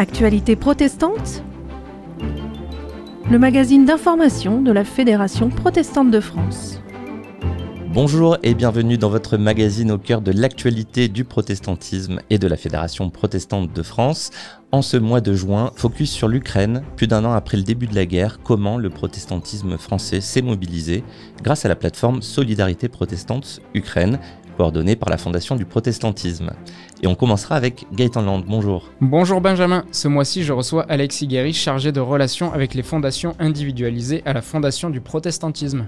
Actualité protestante Le magazine d'information de la Fédération protestante de France. Bonjour et bienvenue dans votre magazine au cœur de l'actualité du protestantisme et de la Fédération protestante de France. En ce mois de juin, focus sur l'Ukraine, plus d'un an après le début de la guerre, comment le protestantisme français s'est mobilisé grâce à la plateforme Solidarité protestante Ukraine, coordonnée par la Fondation du protestantisme. Et on commencera avec Gaëtan Land. Bonjour. Bonjour Benjamin. Ce mois-ci, je reçois Alexis Guéry, chargé de relations avec les fondations individualisées à la Fondation du protestantisme.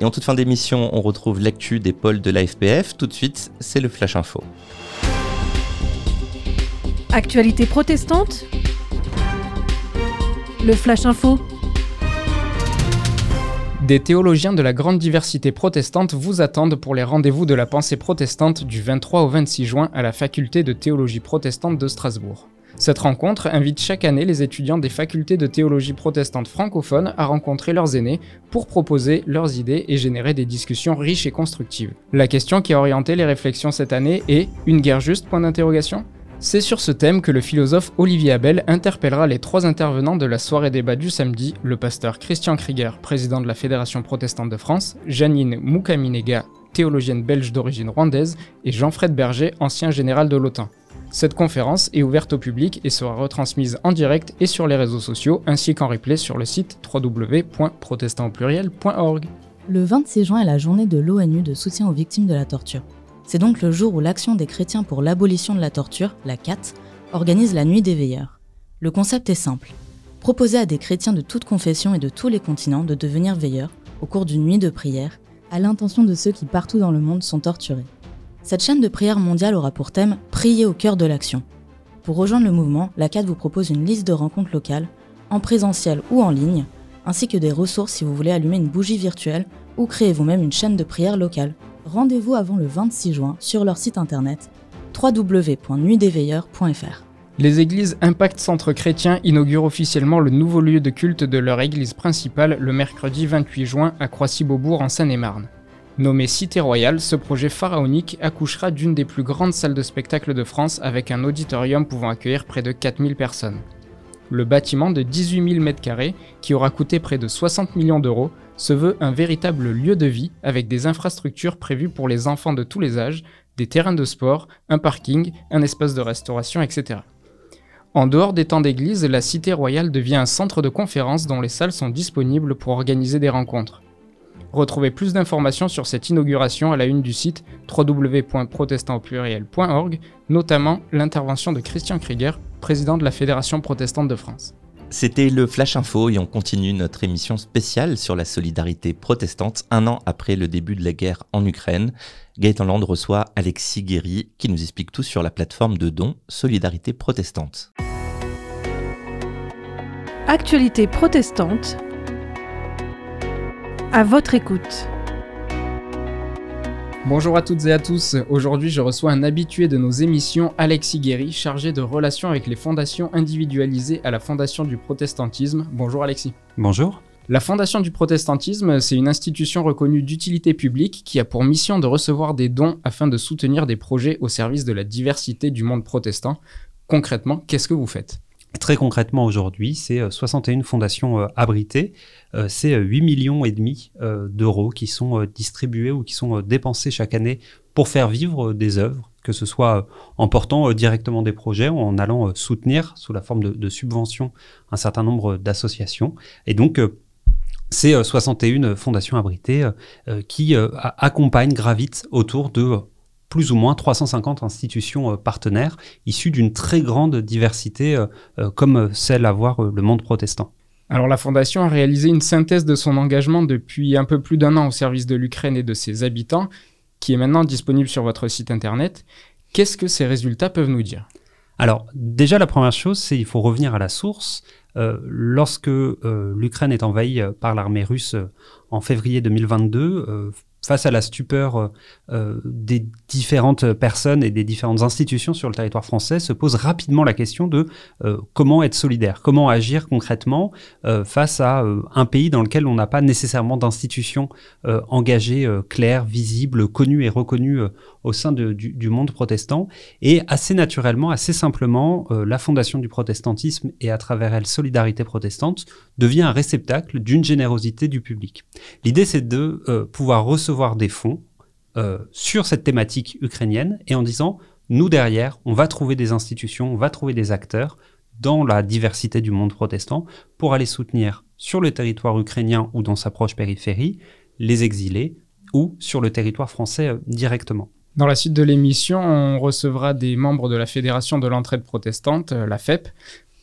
Et en toute fin d'émission, on retrouve l'actu des pôles de l'AFPF. Tout de suite, c'est le Flash Info. Actualité protestante Le Flash Info des théologiens de la grande diversité protestante vous attendent pour les rendez-vous de la pensée protestante du 23 au 26 juin à la faculté de théologie protestante de Strasbourg. Cette rencontre invite chaque année les étudiants des facultés de théologie protestante francophones à rencontrer leurs aînés pour proposer leurs idées et générer des discussions riches et constructives. La question qui a orienté les réflexions cette année est Une guerre juste? Point d'interrogation c'est sur ce thème que le philosophe Olivier Abel interpellera les trois intervenants de la soirée débat du samedi, le pasteur Christian Krieger, président de la Fédération protestante de France, Janine Moukaminega, théologienne belge d'origine rwandaise, et Jean-Fred Berger, ancien général de l'OTAN. Cette conférence est ouverte au public et sera retransmise en direct et sur les réseaux sociaux ainsi qu'en replay sur le site www.protestantpluriel.org. Le 26 juin est la journée de l'ONU de soutien aux victimes de la torture. C'est donc le jour où l'Action des chrétiens pour l'abolition de la torture, la CAT, organise la Nuit des veilleurs. Le concept est simple. Proposer à des chrétiens de toute confession et de tous les continents de devenir veilleurs au cours d'une nuit de prière à l'intention de ceux qui partout dans le monde sont torturés. Cette chaîne de prière mondiale aura pour thème Prier au cœur de l'action. Pour rejoindre le mouvement, la CAT vous propose une liste de rencontres locales, en présentiel ou en ligne, ainsi que des ressources si vous voulez allumer une bougie virtuelle ou créer vous-même une chaîne de prière locale rendez-vous avant le 26 juin sur leur site internet www.nuitdesveilleurs.fr. Les églises Impact Centre Chrétien inaugurent officiellement le nouveau lieu de culte de leur église principale le mercredi 28 juin à Croissy-Beaubourg en Seine-et-Marne. Nommé Cité Royale, ce projet pharaonique accouchera d'une des plus grandes salles de spectacle de France avec un auditorium pouvant accueillir près de 4000 personnes. Le bâtiment de 18 000 m2, qui aura coûté près de 60 millions d'euros, se veut un véritable lieu de vie avec des infrastructures prévues pour les enfants de tous les âges, des terrains de sport, un parking, un espace de restauration, etc. En dehors des temps d'église, la Cité Royale devient un centre de conférences dont les salles sont disponibles pour organiser des rencontres. Retrouvez plus d'informations sur cette inauguration à la une du site www.protestantpluriel.org, notamment l'intervention de Christian Krieger, président de la Fédération protestante de France. C'était le Flash Info et on continue notre émission spéciale sur la solidarité protestante un an après le début de la guerre en Ukraine. Gaëtan Land reçoit Alexis Guéry qui nous explique tout sur la plateforme de dons Solidarité protestante. Actualité protestante. À votre écoute. Bonjour à toutes et à tous. Aujourd'hui, je reçois un habitué de nos émissions, Alexis Guéry, chargé de relations avec les fondations individualisées à la Fondation du protestantisme. Bonjour Alexis. Bonjour. La Fondation du protestantisme, c'est une institution reconnue d'utilité publique qui a pour mission de recevoir des dons afin de soutenir des projets au service de la diversité du monde protestant. Concrètement, qu'est-ce que vous faites? Très concrètement aujourd'hui, c'est 61 euh, fondations euh, abritées, euh, c'est 8 millions et demi d'euros qui sont distribués ou qui sont dépensés chaque année pour faire vivre des œuvres, que ce soit en portant directement des projets ou en allant soutenir sous la forme de, de subventions un certain nombre d'associations. Et donc c'est 61 fondations abritées qui accompagnent, gravitent autour de plus ou moins 350 institutions euh, partenaires issues d'une très grande diversité euh, euh, comme celle à voir le monde protestant. Alors la Fondation a réalisé une synthèse de son engagement depuis un peu plus d'un an au service de l'Ukraine et de ses habitants, qui est maintenant disponible sur votre site internet. Qu'est-ce que ces résultats peuvent nous dire? Alors déjà la première chose, c'est qu'il faut revenir à la source. lorsque l'Ukraine est envahie par l'armée russe en février 2022, face à la stupeur euh, euh, des différentes personnes et des différentes institutions sur le territoire français, se pose rapidement la question de euh, comment être solidaire, comment agir concrètement face à un pays dans lequel on n'a pas nécessairement d'institutions engagées, claires, visibles, connues et reconnues au sein du, du, monde protestant. Et assez naturellement, assez simplement, la fondation du protestantisme et à travers elle Solidarité protestante devient un réceptacle d'une générosité du public. L'idée, c'est de pouvoir recevoir des fonds euh, sur cette thématique ukrainienne et en disant, nous derrière, on va trouver des institutions, on va trouver des acteurs dans la diversité du monde protestant pour aller soutenir sur le territoire ukrainien ou dans sa proche périphérie les exilés ou sur le territoire français euh, directement. Dans la suite de l'émission, on recevra des membres de la Fédération de l'entraide protestante, euh, la FEP.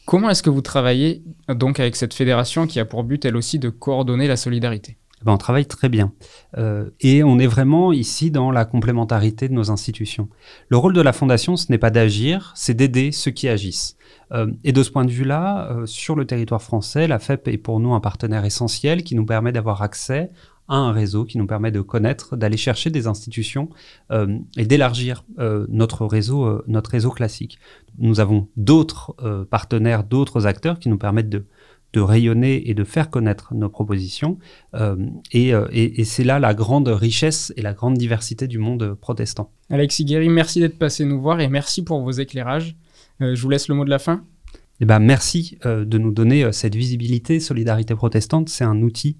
Comment est-ce que vous travaillez donc avec cette fédération qui a pour but elle aussi de coordonner la solidarité? Ben, on travaille très bien. Euh, et on est vraiment ici dans la complémentarité de nos institutions. Le rôle de la Fondation, ce n'est pas d'agir, c'est d'aider ceux qui agissent. Euh, et de ce point de vue-là, euh, sur le territoire français, la FEP est pour nous un partenaire essentiel qui nous permet d'avoir accès à un réseau qui nous permet de connaître, d'aller chercher des institutions et d'élargir notre réseau, notre réseau classique. Nous avons d'autres partenaires, d'autres acteurs qui nous permettent de de rayonner et de faire connaître nos propositions. Euh, euh, et, c'est là la grande richesse et la grande diversité du monde protestant. Alexis Guéry, merci d'être passé nous voir et merci pour vos éclairages. Euh, je vous laisse le mot de la fin. Eh ben, merci de nous donner cette visibilité. Solidarité protestante, c'est un outil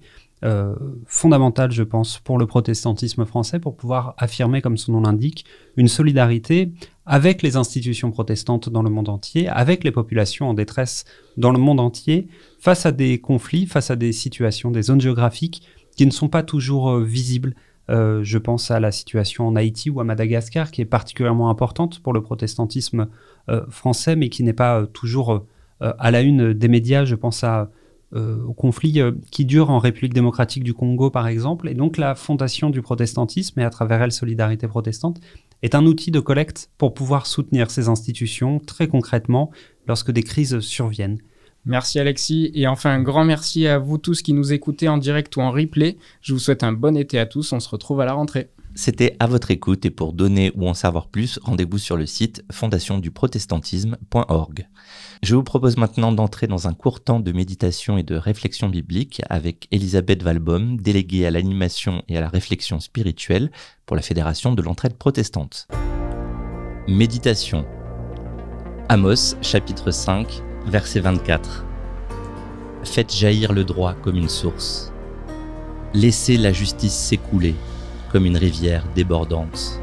fondamental, je pense, pour le protestantisme français, pour pouvoir affirmer, comme son nom l'indique, une solidarité avec les institutions protestantes dans le monde entier, avec les populations en détresse dans le monde entier, face à des conflits, face à des situations, des zones géographiques qui ne sont pas toujours euh, visibles. Euh, je pense à la situation en Haïti ou à Madagascar, qui est particulièrement importante pour le protestantisme euh, français, mais qui n'est pas toujours à la une des médias. Je pense à au conflit qui dure en République démocratique du Congo, par exemple. Et donc la fondation du protestantisme, et à travers elle Solidarité protestante, est un outil de collecte pour pouvoir soutenir ces institutions très concrètement lorsque des crises surviennent. Merci Alexis et enfin un grand merci à vous tous qui nous écoutez en direct ou en replay. Je vous souhaite un bon été à tous, on se retrouve à la rentrée. C'était à votre écoute et pour donner ou en savoir plus, rendez-vous sur le site fondationduprotestantisme.org. Je vous propose maintenant d'entrer dans un court temps de méditation et de réflexion biblique avec Elisabeth Valbom, déléguée à l'animation et à la réflexion spirituelle pour la Fédération de l'entraide protestante. Méditation. Amos chapitre 5 verset 24. Faites jaillir le droit comme une source. Laissez la justice s'écouler comme une rivière débordante.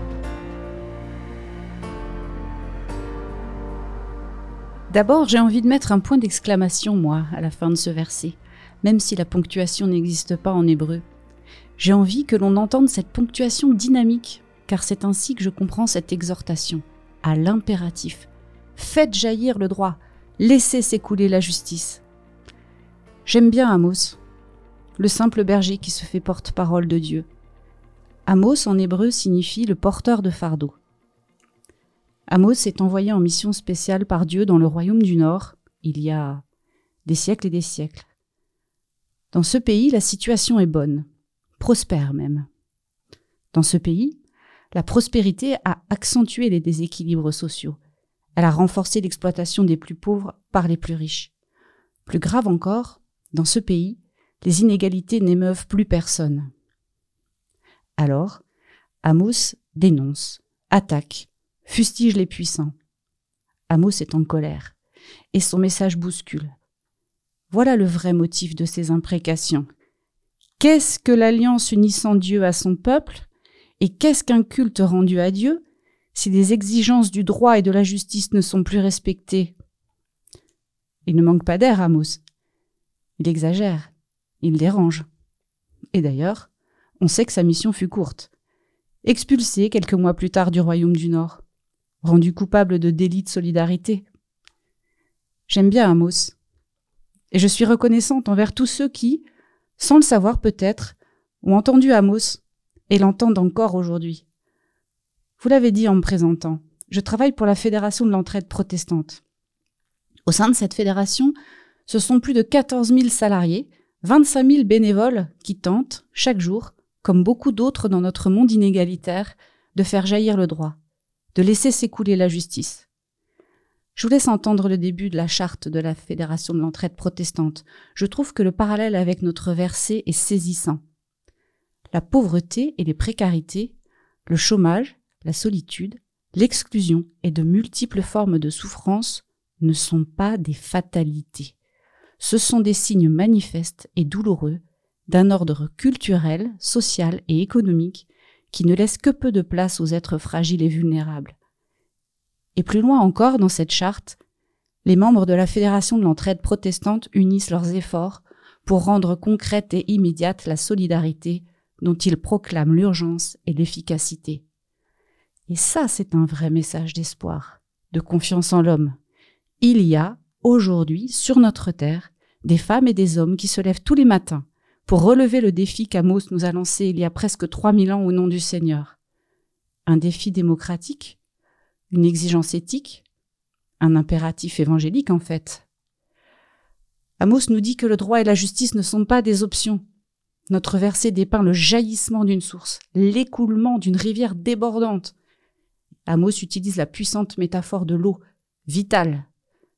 D'abord, j'ai envie de mettre un point d'exclamation, moi, à la fin de ce verset, même si la ponctuation n'existe pas en hébreu. J'ai envie que l'on entende cette ponctuation dynamique, car c'est ainsi que je comprends cette exhortation, à l'impératif. Faites jaillir le droit, Laissez s'écouler la justice. J'aime bien Amos, le simple berger qui se fait porte-parole de Dieu. Amos en hébreu signifie le porteur de fardeau. Amos est envoyé en mission spéciale par Dieu dans le royaume du Nord, il y a des siècles et des siècles. Dans ce pays, la situation est bonne, prospère même. Dans ce pays, la prospérité a accentué les déséquilibres sociaux. Elle a renforcé l'exploitation des plus pauvres par les plus riches. Plus grave encore, dans ce pays, les inégalités n'émeuvent plus personne. Alors, Amos dénonce, attaque, fustige les puissants. Amos est en colère, et son message bouscule. Voilà le vrai motif de ces imprécations. Qu'est-ce que l'alliance unissant Dieu à son peuple Et qu'est-ce qu'un culte rendu à Dieu si les exigences du droit et de la justice ne sont plus respectées? Il ne manque pas d'air, Amos. Il exagère, il dérange. Et d'ailleurs, on sait que sa mission fut courte. Expulsé quelques mois plus tard du royaume du Nord, rendu coupable de délits de solidarité. J'aime bien Amos, et je suis reconnaissante envers tous ceux qui, sans le savoir peut-être, ont entendu Amos et l'entendent encore aujourd'hui. Vous l'avez dit en me présentant, je travaille pour la Fédération de l'entraide protestante. Au sein de cette fédération, ce sont plus de 14 000 salariés, 25 000 bénévoles qui tentent, chaque jour, comme beaucoup d'autres dans notre monde inégalitaire, de faire jaillir le droit, de laisser s'écouler la justice. Je vous laisse entendre le début de la charte de la Fédération de l'entraide protestante. Je trouve que le parallèle avec notre verset est saisissant. La pauvreté et les précarités, le chômage, la solitude, l'exclusion et de multiples formes de souffrance ne sont pas des fatalités. Ce sont des signes manifestes et douloureux d'un ordre culturel, social et économique qui ne laisse que peu de place aux êtres fragiles et vulnérables. Et plus loin encore dans cette charte, les membres de la Fédération de l'entraide protestante unissent leurs efforts pour rendre concrète et immédiate la solidarité dont ils proclament l'urgence et l'efficacité. Et ça, c'est un vrai message d'espoir, de confiance en l'homme. Il y a, aujourd'hui, sur notre terre, des femmes et des hommes qui se lèvent tous les matins pour relever le défi qu'Amos nous a lancé il y a presque 3000 ans au nom du Seigneur. Un défi démocratique une exigence éthique, un impératif évangélique en fait. Amos nous dit que le droit et la justice ne sont pas des options. Notre verset dépeint le jaillissement d'une source, l'écoulement d'une rivière débordante. Amos utilise la puissante métaphore de l'eau, vitale,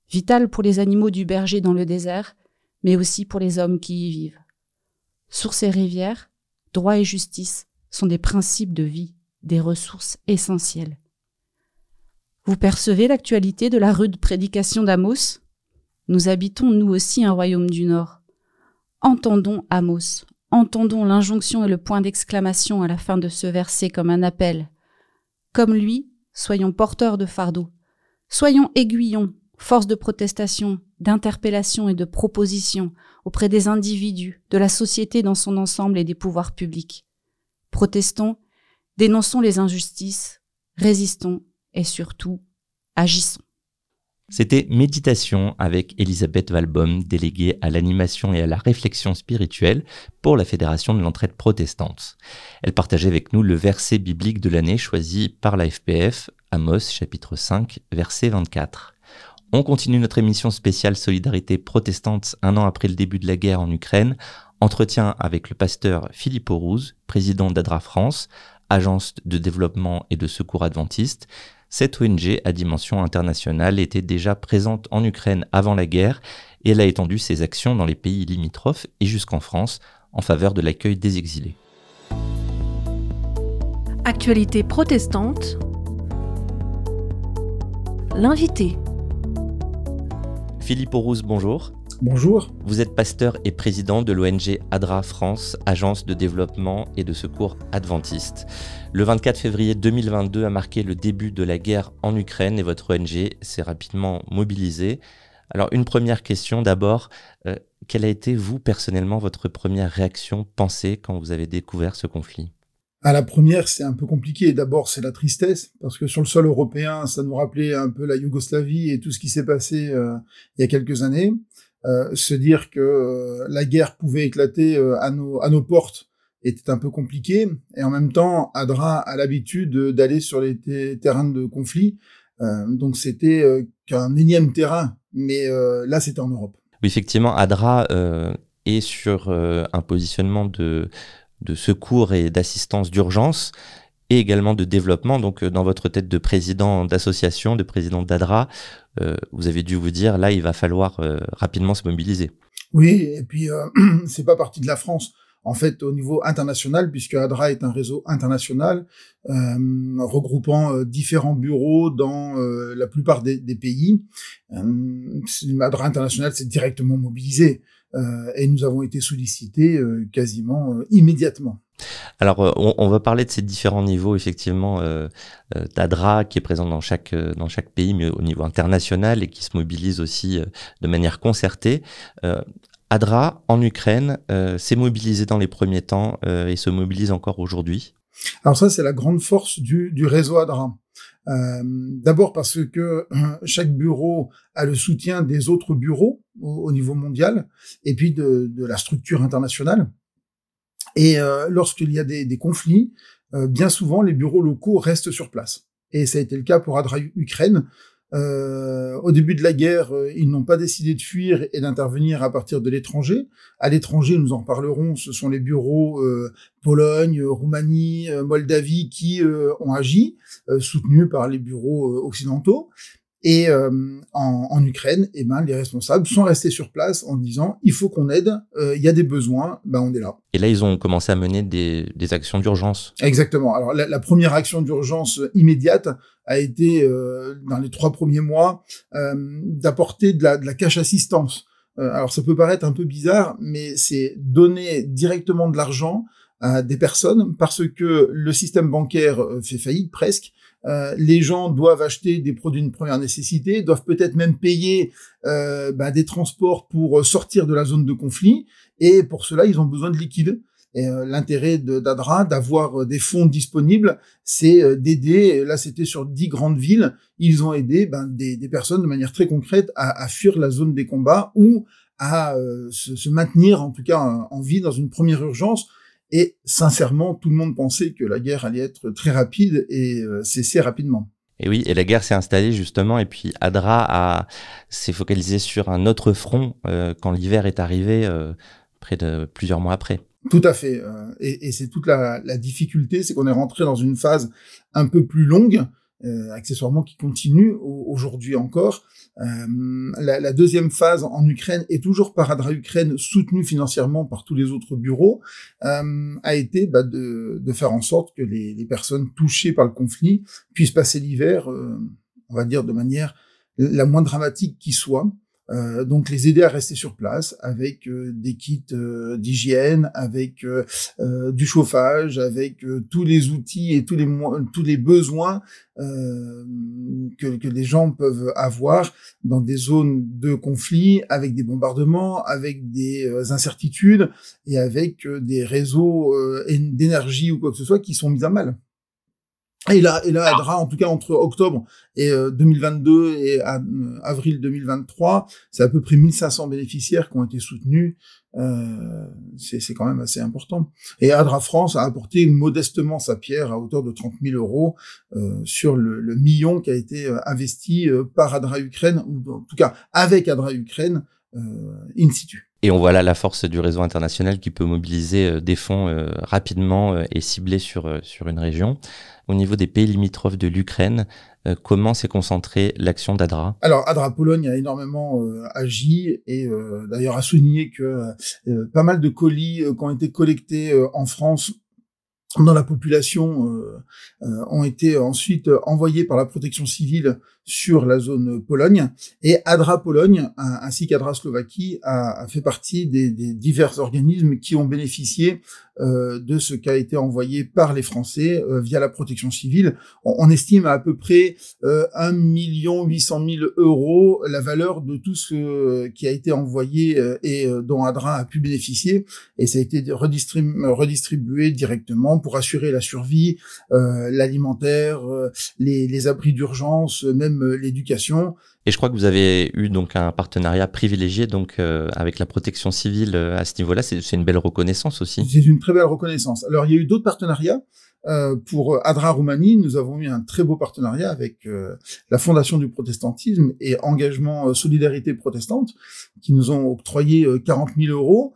vitale pour les animaux du berger dans le désert, mais aussi pour les hommes qui y vivent. Source et rivière, droit et justice sont des principes de vie, des ressources essentielles. Vous percevez l'actualité de la rude prédication d'Amos? Nous habitons nous aussi un royaume du Nord. Entendons Amos, entendons l'injonction et le point d'exclamation à la fin de ce verset comme un appel. Comme lui, soyons porteurs de fardeau. Soyons aiguillons, force de protestation, d'interpellation et de proposition auprès des individus, de la société dans son ensemble et des pouvoirs publics. Protestons, dénonçons les injustices, résistons et surtout agissons. C'était Méditation avec Elisabeth Valbom, déléguée à l'animation et à la réflexion spirituelle pour la Fédération de l'entraide protestante. Elle partageait avec nous le verset biblique de l'année choisi par la FPF, Amos chapitre 5, verset 24. On continue notre émission spéciale Solidarité protestante un an après le début de la guerre en Ukraine. Entretien avec le pasteur Philippe Aurouz, président d'ADRA France, agence de développement et de secours adventiste, cette ONG à dimension internationale était déjà présente en Ukraine avant la guerre et elle a étendu ses actions dans les pays limitrophes et jusqu'en France en faveur de l'accueil des exilés. Actualité protestante. L'invité. Philippe Aurouz, bonjour. Bonjour. Vous êtes pasteur et président de l'ONG ADRA France, agence de développement et de secours adventiste. Le 24 février 2022 a marqué le début de la guerre en Ukraine et votre ONG s'est rapidement mobilisée. Alors une première question d'abord, euh, quelle a été vous personnellement votre première réaction, pensée quand vous avez découvert ce conflit? À la première, c'est un peu compliqué. D'abord, c'est la tristesse, parce que sur le sol européen, ça nous rappelait un peu la Yougoslavie et tout ce qui s'est passé euh, il y a quelques années. Euh, se dire que euh, la guerre pouvait éclater euh, à, nos, à nos portes était un peu compliqué. Et en même temps, Adra a l'habitude d'aller sur les terrains de conflit. donc c'était qu'un énième terrain. Mais là, c'était en Europe. Oui, effectivement, Adra est sur un positionnement de, de secours et d'assistance d'urgence et également de développement. Donc, dans votre tête de président d'association, de président d'ADRA, euh, vous avez dû vous dire là, il va falloir euh, rapidement se mobiliser. Oui, et puis euh, c'est pas partie de la France. En fait, au niveau international, puisque ADRA est un réseau international euh, regroupant différents bureaux dans la plupart des, des pays, ADRA international s'est directement mobilisé et nous avons été sollicités quasiment immédiatement. Alors, euh, on, va parler de ces différents niveaux, effectivement, euh, euh d'ADRA qui est présent dans chaque, euh, dans chaque pays, mais au niveau international et qui se mobilise aussi de manière concertée. ADRA, en Ukraine, s'est mobilisé dans les premiers temps et se mobilise encore aujourd'hui. Alors ça, c'est la grande force du, du réseau ADRA. D'abord parce que chaque bureau a le soutien des autres bureaux au, niveau mondial et puis de, la structure internationale. Et euh, lorsqu'il y a des, des conflits, euh, bien souvent les bureaux locaux restent sur place. Et ça a été le cas pour Adra Ukraine. Euh, au début de la guerre, euh, ils n'ont pas décidé de fuir et d'intervenir à partir de l'étranger. À l'étranger, nous en parlerons, ce sont les bureaux euh, Pologne, Roumanie, Moldavie qui ont agi, soutenus par les bureaux occidentaux. Et euh, en, en, Ukraine, eh ben, les responsables sont restés sur place en disant il faut qu'on aide, euh, il y a des besoins, ben, on est là. Et là, ils ont commencé à mener des, des actions d'urgence. Exactement. Alors la, la première action d'urgence immédiate a été, euh, dans les trois premiers mois, euh, d'apporter de la, de la cash assistance. Euh, alors ça peut paraître un peu bizarre, mais c'est donner directement de l'argent à des personnes parce que le système bancaire fait faillite presque euh, les gens doivent acheter des produits de première nécessité, doivent peut-être même payer euh, bah, des transports pour sortir de la zone de conflit, et pour cela, ils ont besoin de liquide. Et euh, l'intérêt d'Adra, d'avoir des fonds disponibles, c'est d'aider. Là, c'était sur dix grandes villes. Ils ont aidé ben, des, personnes de manière très concrète à, fuir la zone des combats ou à se, se, maintenir, en tout cas, en vie dans une première urgence et sincèrement, tout le monde pensait que la guerre allait être très rapide et euh, cesser rapidement. Et oui, et la guerre s'est installée justement, et puis Adra s'est focalisé sur un autre front euh, quand l'hiver est arrivé, euh, près de plusieurs mois après. Tout à fait. et, et c'est toute la, la difficulté, c'est qu'on est rentré dans une phase un peu plus longue, accessoirement qui continue aujourd'hui encore, euh, la, la, deuxième phase en Ukraine est toujours par Adra Ukraine soutenue financièrement par tous les autres bureaux, euh, a été bah, de, de, faire en sorte que les, les, personnes touchées par le conflit puissent passer l'hiver, euh, on va dire de manière la moins dramatique qui soit. Euh, donc les aider à rester sur place avec euh, des kits euh, d'hygiène, avec du chauffage, avec tous les outils et tous les tous les besoins que, que les gens peuvent avoir dans des zones de conflit, avec des bombardements, avec des incertitudes et avec des réseaux d'énergie ou quoi que ce soit qui sont mis à mal. Et là, et là, Adra, en tout cas entre octobre et 2022 euh, et euh, avril 2023, c'est à peu près 1500 bénéficiaires qui ont été soutenus. Euh, c'est quand même assez important. Et Adra France a apporté modestement sa pierre à hauteur de 30 000 euros euh, sur le, le, million qui a été investi par Adra Ukraine, ou en tout cas avec Adra Ukraine in situ. Et on voit là la force du réseau international qui peut mobiliser des fonds rapidement et cibler sur, sur une région. Au niveau des pays limitrophes de l'Ukraine, euh, comment s'est concentrée l'action d'Adra Alors Adra Pologne a énormément euh, agi et euh, d'ailleurs a souligné que pas mal de colis qui ont été collectés en France dans la population euh, euh, ont été ensuite envoyés par la protection civile sur la zone Pologne. Et Adra Pologne ainsi qu'Adra Slovaquie a, fait partie des, divers organismes qui ont bénéficié de ce qui a été envoyé par les Français euh, via la protection civile. On, on, estime à à peu près euh, 1 million 800 000 euros la valeur de tout ce qui a été envoyé euh, et dont Adra a pu bénéficier et ça a été redistribué, redistribué directement pour assurer la survie, euh, l'alimentaire, euh, les, les, abris d'urgence, même euh, l'éducation. Et je crois que vous avez eu donc un partenariat privilégié donc avec la protection civile à ce niveau-là. C'est une belle reconnaissance aussi. C'est une très belle reconnaissance. Alors il y a eu d'autres partenariats. Euh, pour Adra Roumanie, nous avons eu un très beau partenariat avec euh, la Fondation du protestantisme et Engagement euh, Solidarité Protestante, qui nous ont octroyé 40 000 euros.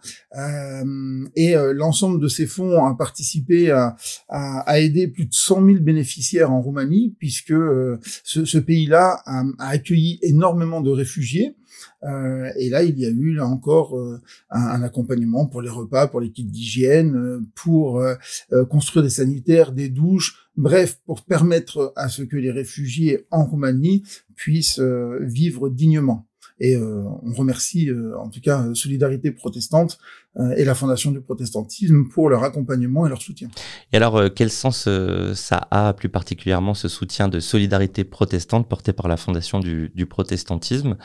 et l'ensemble de ces fonds a participé à, à, à, aider plus de 100 000 bénéficiaires en Roumanie, puisque ce, ce pays-là a, a, accueilli énormément de réfugiés. Euh, et là, il y a eu là encore euh, un, accompagnement pour les repas, pour les kits d'hygiène, euh, pour construire des sanitaires, des douches, bref, pour permettre à ce que les réfugiés en Roumanie puissent vivre dignement. Et on remercie en tout cas Solidarité protestante et la Fondation du protestantisme pour leur accompagnement et leur soutien. Et alors, quel sens ça a plus particulièrement ce soutien de Solidarité protestante porté par la Fondation du, du protestantisme?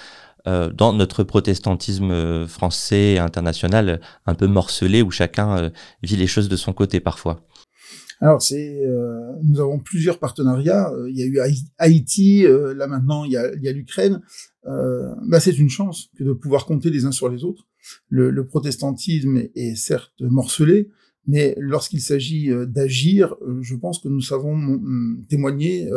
Euh, dans notre protestantisme euh, français et international un peu morcelé où chacun euh, vit les choses de son côté parfois alors c'est, nous avons plusieurs partenariats. Il y a eu Haïti, là maintenant il y a, l'Ukraine. bah c'est une chance que de pouvoir compter les uns sur les autres. Le, le protestantisme est certes morcelé, mais lorsqu'il s'agit d'agir, je pense que nous savons témoigner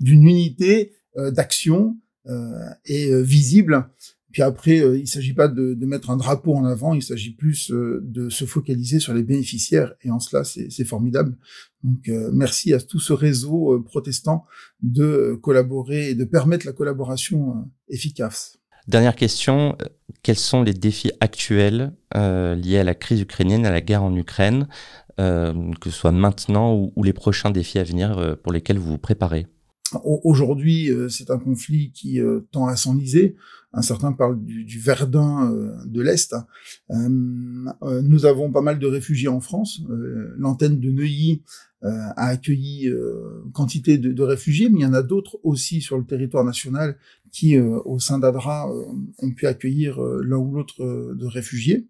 d'une unité d'action est visible. Puis après, il ne s'agit pas de, de, mettre un drapeau en avant, il s'agit plus de se focaliser sur les bénéficiaires. Et en cela, c'est formidable. Donc, merci à tout ce réseau protestant de collaborer et de permettre la collaboration efficace. Dernière question, euh, quels sont les défis actuels euh, liés à la crise ukrainienne, à la guerre en Ukraine, euh, que ce soit maintenant ou, ou, les prochains défis à venir euh, pour lesquels vous vous préparez? Aujourd'hui, euh, c'est un conflit qui tend à s'enliser. Un certain parle du, du Verdun de l'Est. nous avons pas mal de réfugiés en France. L'antenne de Neuilly a accueilli quantité de, réfugiés, mais il y en a d'autres aussi sur le territoire national qui, euh, au sein d'ADRA, euh, ont pu accueillir euh, l'un ou l'autre de réfugiés,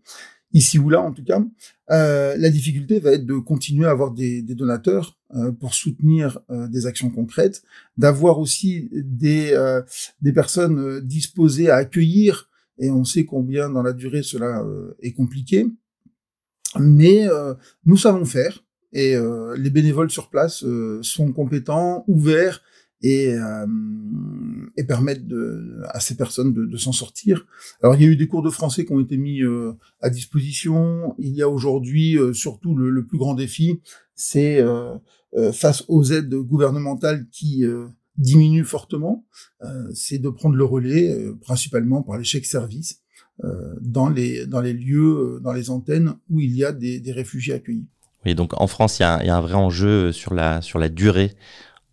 ici ou là en tout cas. la difficulté va être de continuer à avoir des, des donateurs pour soutenir des actions concrètes, d'avoir aussi des, des personnes disposées à accueillir, et on sait combien dans la durée cela est compliqué, mais nous savons faire, et les bénévoles sur place sont compétents, ouverts, et, euh, et permettre à ces personnes de, s'en sortir. Alors il y a eu des cours de français qui ont été mis euh, à disposition. Il y a aujourd'hui euh, surtout le, plus grand défi, c'est face aux aides gouvernementales qui diminuent fortement, c'est de prendre le relais, principalement par les chèques services, dans les lieux, dans les antennes où il y a des, réfugiés accueillis. Oui, donc en France, il y, a, un vrai enjeu sur la durée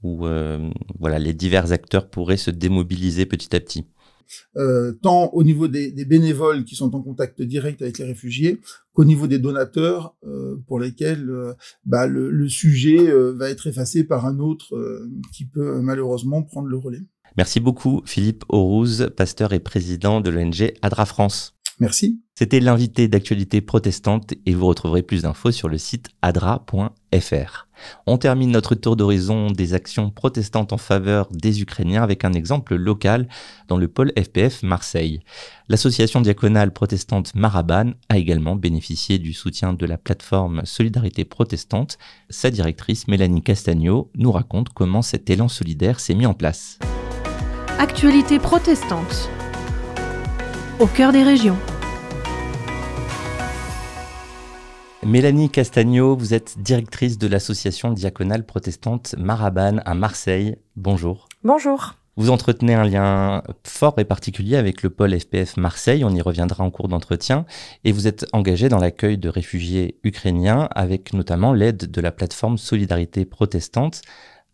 où euh, voilà, les divers acteurs pourraient se démobiliser petit à petit euh, tant au niveau des, des, bénévoles qui sont en contact direct avec les réfugiés qu'au niveau des donateurs euh, pour lesquels euh, bah, le, le, sujet va être effacé par un autre qui peut malheureusement prendre le relais. Merci beaucoup Philippe Aurouz, pasteur et président de l'ONG Adra France. Merci. C'était l'invité d'actualité protestante et vous retrouverez plus d'infos sur le site adra.fr. On termine notre tour d'horizon des actions protestantes en faveur des Ukrainiens avec un exemple local dans le pôle FPF Marseille. L'association diaconale protestante Maraban a également bénéficié du soutien de la plateforme Solidarité protestante. Sa directrice Mélanie Castagno nous raconte comment cet élan solidaire s'est mis en place. Actualité protestante au cœur des régions. Mélanie Castagno, vous êtes directrice de l'association diaconale protestante Maraban à Marseille. Bonjour. Bonjour. Vous entretenez un lien fort et particulier avec le pôle FPF Marseille, on y reviendra en cours d'entretien, et vous êtes engagé dans l'accueil de réfugiés ukrainiens avec notamment l'aide de la plateforme Solidarité protestante.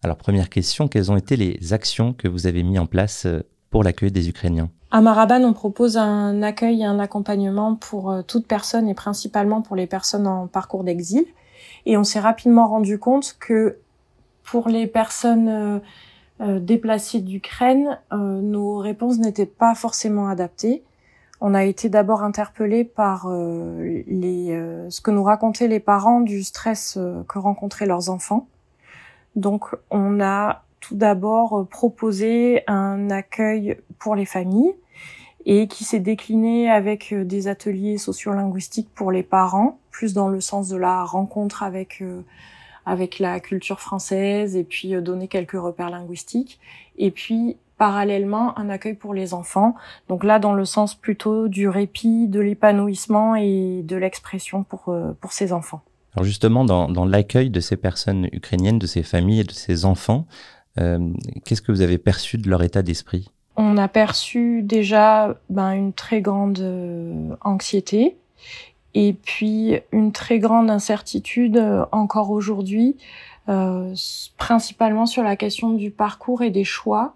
Alors première question, quelles ont été les actions que vous avez mises en place euh, pour l'accueil des Ukrainiens à Maraban, on propose un accueil et un accompagnement pour euh, toute personne et principalement pour les personnes en parcours d'exil. Et on s'est rapidement rendu compte que pour les personnes euh, euh, déplacées d'Ukraine, nos réponses n'étaient pas forcément adaptées. On a été d'abord interpellé par les, ce que nous racontaient les parents du stress que rencontraient leurs enfants. Donc on a tout d'abord euh, proposé un accueil pour les familles et qui s'est décliné avec euh, des ateliers sociolinguistiques pour les parents, plus dans le sens de la rencontre avec euh, avec la culture française et puis donner quelques repères linguistiques et puis parallèlement un accueil pour les enfants. Donc là dans le sens plutôt du répit, de l'épanouissement et de l'expression pour pour ces enfants. Alors justement dans, dans l'accueil de ces personnes ukrainiennes, de ces familles et de ces enfants, euh, qu'est-ce que vous avez perçu de leur état d'esprit? On a perçu déjà ben, une très grande euh, anxiété et puis une très grande incertitude euh, encore aujourd'hui, euh, principalement sur la question du parcours et des choix.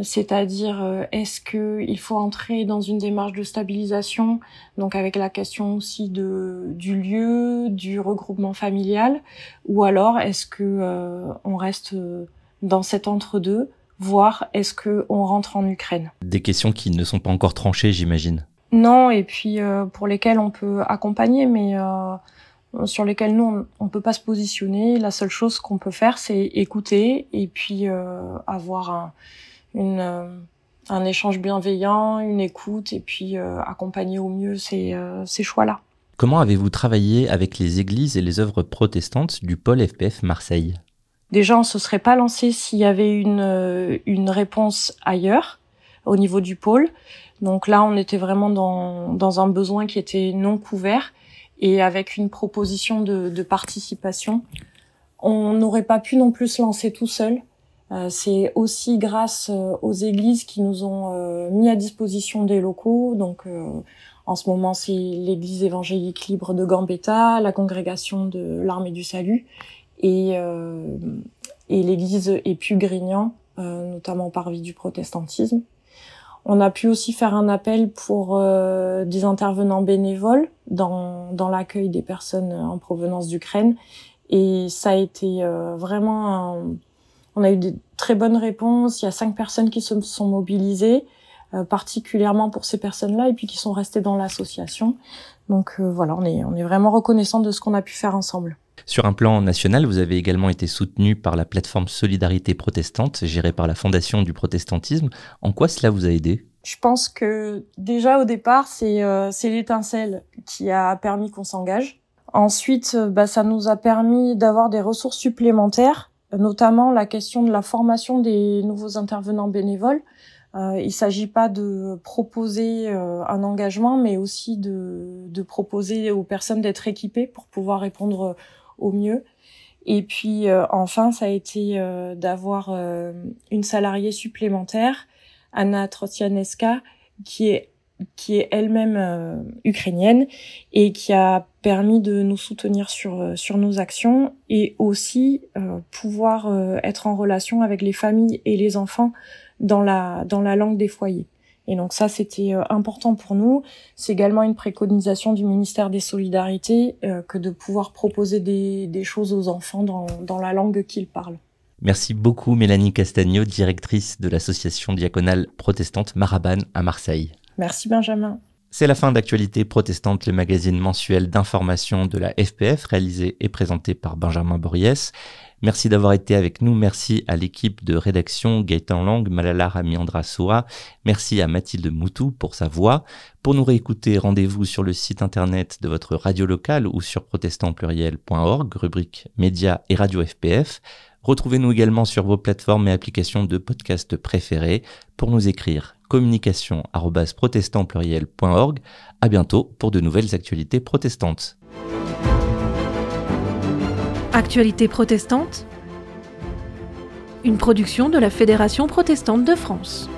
C'est-à-dire, est-ce que il faut entrer dans une démarche de stabilisation, donc avec la question aussi de du lieu, du regroupement familial, ou alors est-ce que euh, on reste dans cet entre-deux, voir est-ce que on rentre en Ukraine. Des questions qui ne sont pas encore tranchées, j'imagine. Non, et puis euh, pour lesquelles on peut accompagner, mais euh, sur lesquelles nous on, ne peut pas se positionner. La seule chose qu'on peut faire, c'est écouter et puis euh, avoir un, une, euh, un échange bienveillant, une écoute, et puis euh, accompagner au mieux ces, ces choix-là. Comment avez-vous travaillé avec les églises et les œuvres protestantes du pôle FPF Marseille? Déjà, on se serait pas lancé s'il y avait une, euh, une réponse ailleurs. au niveau du pôle. Donc là, on était vraiment dans, dans un besoin qui était non couvert et avec une proposition de, de participation. On n'aurait pas pu non plus se lancer tout seul. Euh, c'est aussi grâce euh, aux églises qui nous ont euh, mis à disposition des locaux. Donc en ce moment, c'est l'église évangélique libre de Gambetta, la congrégation de l'armée du salut et, et l'église Épu-Grignan, notamment par vie du protestantisme. On a pu aussi faire un appel pour des intervenants bénévoles dans, dans l'accueil des personnes en provenance d'Ukraine. Et ça a été vraiment un, on a eu des très bonnes réponses. Il y a cinq personnes qui se sont mobilisées, euh, particulièrement pour ces personnes-là, et puis qui sont restées dans l'association. Donc euh, voilà, on est, on est vraiment reconnaissant de ce qu'on a pu faire ensemble. Sur un plan national, vous avez également été soutenu par la plateforme Solidarité protestante, gérée par la Fondation du protestantisme. En quoi cela vous a aidé? Je pense que déjà au départ, c'est euh, l'étincelle qui a permis qu'on s'engage. Ensuite, bah, ça nous a permis d'avoir des ressources supplémentaires notamment la question de la formation des nouveaux intervenants bénévoles. Euh, il ne s'agit pas de proposer euh, un engagement, mais aussi de, de proposer aux personnes d'être équipées pour pouvoir répondre au mieux. Et puis enfin, ça a été d'avoir une salariée supplémentaire, Anna Trotianeska, qui est qui est elle-même euh, ukrainienne et qui a permis de nous soutenir sur euh, sur nos actions et aussi euh, pouvoir être en relation avec les familles et les enfants dans la dans la langue des foyers. Et donc ça, c'était important pour nous. C'est également une préconisation du ministère des Solidarités que de pouvoir proposer des, des choses aux enfants dans, dans la langue qu'ils parlent. Merci beaucoup Mélanie Castagno, directrice de l'association diaconale protestante Maraban à Marseille. Merci Benjamin. C'est la fin d'Actualité protestante, le magazine mensuel d'information de la FPF, réalisé et présenté par Benjamin Boriès. Merci d'avoir été avec nous. Merci à l'équipe de rédaction Gaëtan Lang, Malala Ramiandra Soa. Merci à Mathilde Moutou pour sa voix. Pour nous réécouter, rendez-vous sur le site internet de votre radio locale ou sur protestantpluriel.org, rubrique médias et radio FPF. Retrouvez-nous également sur vos plateformes et applications de podcast préférées pour nous écrire communication@protestantpluriel.org. À bientôt pour de nouvelles actualités protestantes. Actualité protestante Une production de la Fédération protestante de France.